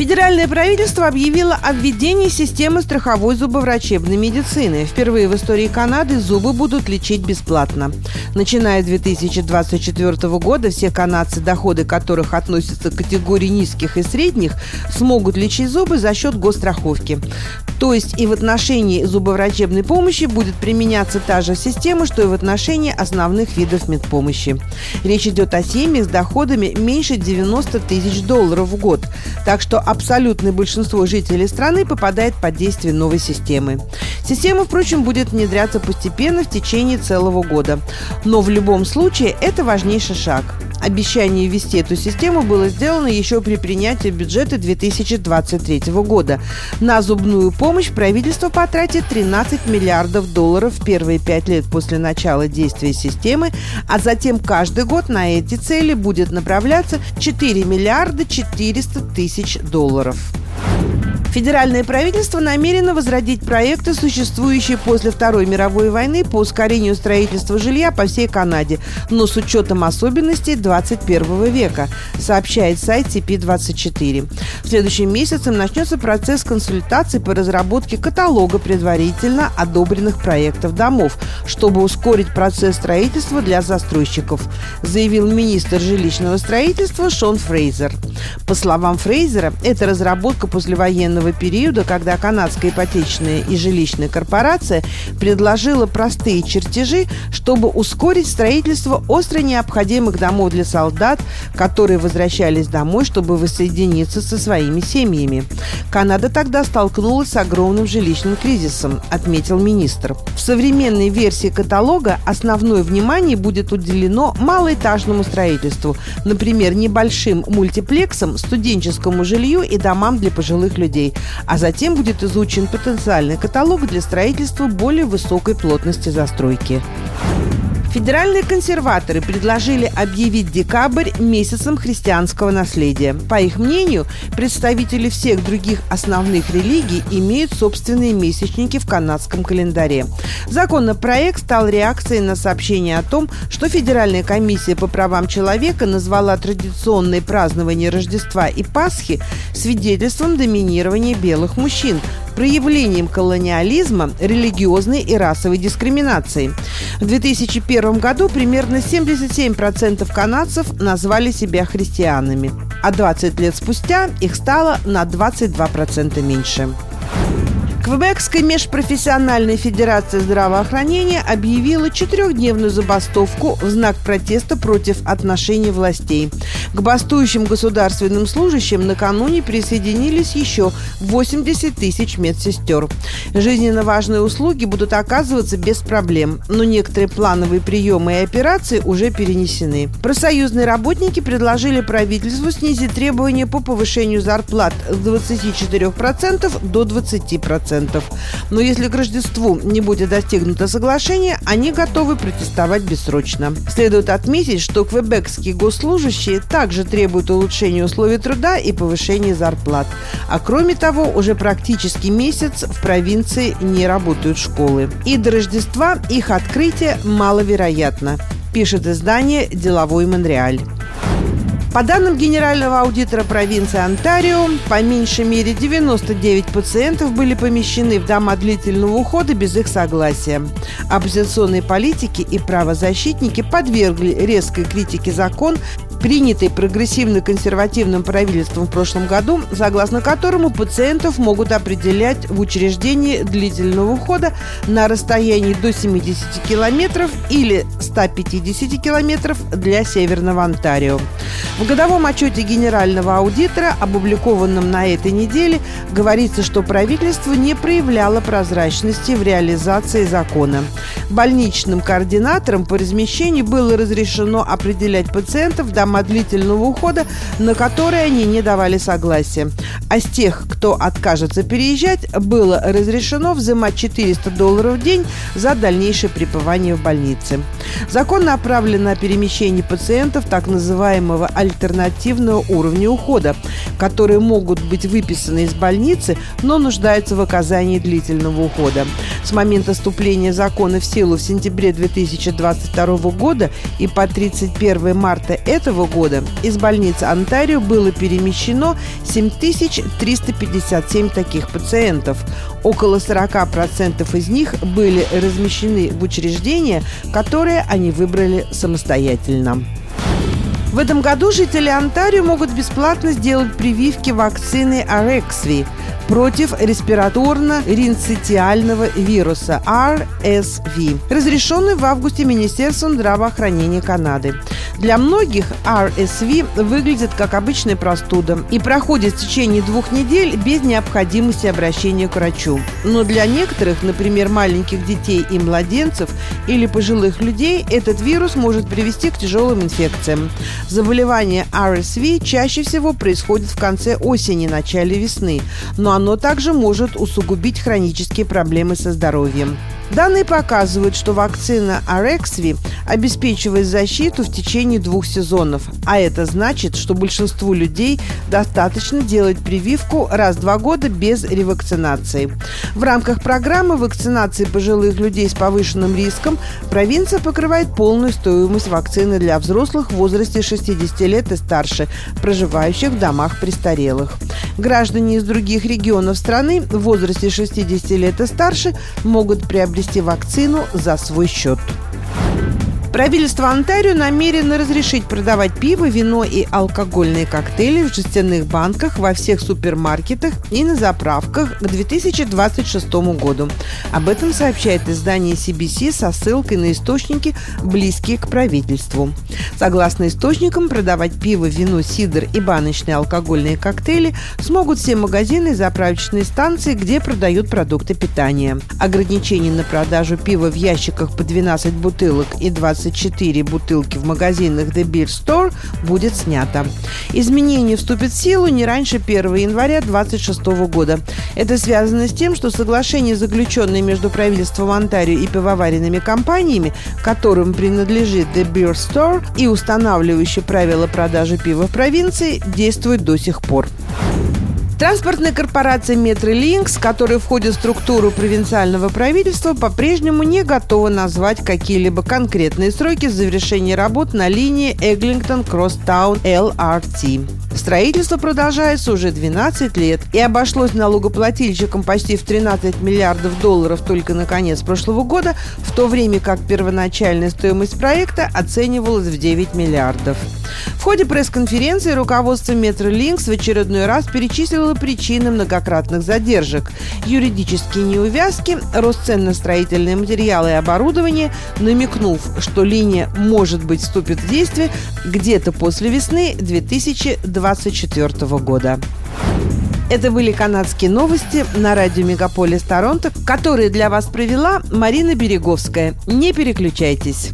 Федеральное правительство объявило о введении системы страховой зубоврачебной медицины. Впервые в истории Канады зубы будут лечить бесплатно. Начиная с 2024 года все канадцы, доходы которых относятся к категории низких и средних, смогут лечить зубы за счет госстраховки. То есть и в отношении зубоврачебной помощи будет применяться та же система, что и в отношении основных видов медпомощи. Речь идет о семьях с доходами меньше 90 тысяч долларов в год. Так что абсолютное большинство жителей страны попадает под действие новой системы. Система, впрочем, будет внедряться постепенно в течение целого года. Но в любом случае это важнейший шаг. Обещание ввести эту систему было сделано еще при принятии бюджета 2023 года. На зубную помощь правительство потратит 13 миллиардов долларов в первые пять лет после начала действия системы, а затем каждый год на эти цели будет направляться 4 миллиарда 400 тысяч долларов. Федеральное правительство намерено возродить проекты, существующие после Второй мировой войны по ускорению строительства жилья по всей Канаде, но с учетом особенностей 21 века, сообщает сайт CP24. В следующем месяце начнется процесс консультаций по разработке каталога предварительно одобренных проектов домов, чтобы ускорить процесс строительства для застройщиков, заявил министр жилищного строительства Шон Фрейзер. По словам Фрейзера, это разработка послевоенного военного периода, когда канадская ипотечная и жилищная корпорация предложила простые чертежи, чтобы ускорить строительство остро необходимых домов для солдат, которые возвращались домой, чтобы воссоединиться со своими семьями. Канада тогда столкнулась с огромным жилищным кризисом, отметил министр. В современной версии каталога основное внимание будет уделено малоэтажному строительству, например, небольшим мультиплексам, студенческому жилью и домам для пожилых людей а затем будет изучен потенциальный каталог для строительства более высокой плотности застройки. Федеральные консерваторы предложили объявить декабрь месяцем христианского наследия. По их мнению, представители всех других основных религий имеют собственные месячники в канадском календаре. Законопроект стал реакцией на сообщение о том, что Федеральная комиссия по правам человека назвала традиционные празднования Рождества и Пасхи свидетельством доминирования белых мужчин, проявлением колониализма, религиозной и расовой дискриминации. В 2001 году примерно 77% канадцев назвали себя христианами, а 20 лет спустя их стало на 22% меньше. Квебекская межпрофессиональная федерация здравоохранения объявила четырехдневную забастовку в знак протеста против отношений властей. К бастующим государственным служащим накануне присоединились еще 80 тысяч медсестер. Жизненно важные услуги будут оказываться без проблем, но некоторые плановые приемы и операции уже перенесены. Профсоюзные работники предложили правительству снизить требования по повышению зарплат с 24% до 20%. Но если к Рождеству не будет достигнуто соглашение, они готовы протестовать бессрочно. Следует отметить, что квебекские госслужащие также требует улучшения условий труда и повышения зарплат. А кроме того, уже практически месяц в провинции не работают школы. И до Рождества их открытие маловероятно, пишет издание «Деловой Монреаль». По данным генерального аудитора провинции Онтарио, по меньшей мере 99 пациентов были помещены в дома длительного ухода без их согласия. Оппозиционные политики и правозащитники подвергли резкой критике закон, принятый прогрессивно-консервативным правительством в прошлом году, согласно которому пациентов могут определять в учреждении длительного ухода на расстоянии до 70 километров или 150 километров для Северного Онтарио. В годовом отчете генерального аудитора, опубликованном на этой неделе, говорится, что правительство не проявляло прозрачности в реализации закона. Больничным координаторам по размещению было разрешено определять пациентов в дома длительного ухода, на которые они не давали согласия. А с тех, кто откажется переезжать, было разрешено взимать 400 долларов в день за дальнейшее пребывание в больнице. Закон направлен на перемещение пациентов так называемого альтернативного уровня ухода, которые могут быть выписаны из больницы, но нуждаются в оказании длительного ухода. С момента вступления закона в силу в сентябре 2022 года и по 31 марта этого года из больницы Онтарио было перемещено 7357 таких пациентов. Около 40% из них были размещены в учреждения, которые они выбрали самостоятельно. В этом году жители Онтарио могут бесплатно сделать прививки вакцины Арексви против респираторно-ринцитиального вируса RSV, разрешенный в августе Министерством здравоохранения Канады. Для многих RSV выглядит как обычная простуда и проходит в течение двух недель без необходимости обращения к врачу. Но для некоторых, например, маленьких детей и младенцев или пожилых людей, этот вирус может привести к тяжелым инфекциям. Заболевание RSV чаще всего происходит в конце осени, начале весны, но оно также может усугубить хронические проблемы со здоровьем. Данные показывают, что вакцина Арексви обеспечивает защиту в течение двух сезонов, а это значит, что большинству людей достаточно делать прививку раз в два года без ревакцинации. В рамках программы вакцинации пожилых людей с повышенным риском провинция покрывает полную стоимость вакцины для взрослых в возрасте 60 лет и старше, проживающих в домах престарелых. Граждане из других регионов страны в возрасте 60 лет и старше могут приобрести приобрести вакцину за свой счет. Правительство Онтарио намерено разрешить продавать пиво, вино и алкогольные коктейли в жестяных банках во всех супермаркетах и на заправках к 2026 году. Об этом сообщает издание CBC со ссылкой на источники, близкие к правительству. Согласно источникам, продавать пиво, вино, сидр и баночные алкогольные коктейли смогут все магазины и заправочные станции, где продают продукты питания. Ограничение на продажу пива в ящиках по 12 бутылок и 20 24 бутылки в магазинах The Beer Store будет снято. Изменение вступит в силу не раньше 1 января 2026 года. Это связано с тем, что соглашение, заключенное между правительством Онтарио и пивоваренными компаниями, которым принадлежит The Beer Store и устанавливающее правила продажи пива в провинции, действует до сих пор. Транспортная корпорация «Метролинкс», которая входит в структуру провинциального правительства, по-прежнему не готова назвать какие-либо конкретные сроки завершения работ на линии Эглингтон-Кросстаун ЛРТ. Строительство продолжается уже 12 лет и обошлось налогоплательщикам почти в 13 миллиардов долларов только на конец прошлого года, в то время как первоначальная стоимость проекта оценивалась в 9 миллиардов. В ходе пресс-конференции руководство Метролинкс в очередной раз перечислило причины многократных задержек. Юридические неувязки, рост цен на строительные материалы и оборудование, намекнув, что линия, может быть, вступит в действие где-то после весны 2024 года. Это были канадские новости на радио Мегаполис Торонто, которые для вас провела Марина Береговская. Не переключайтесь.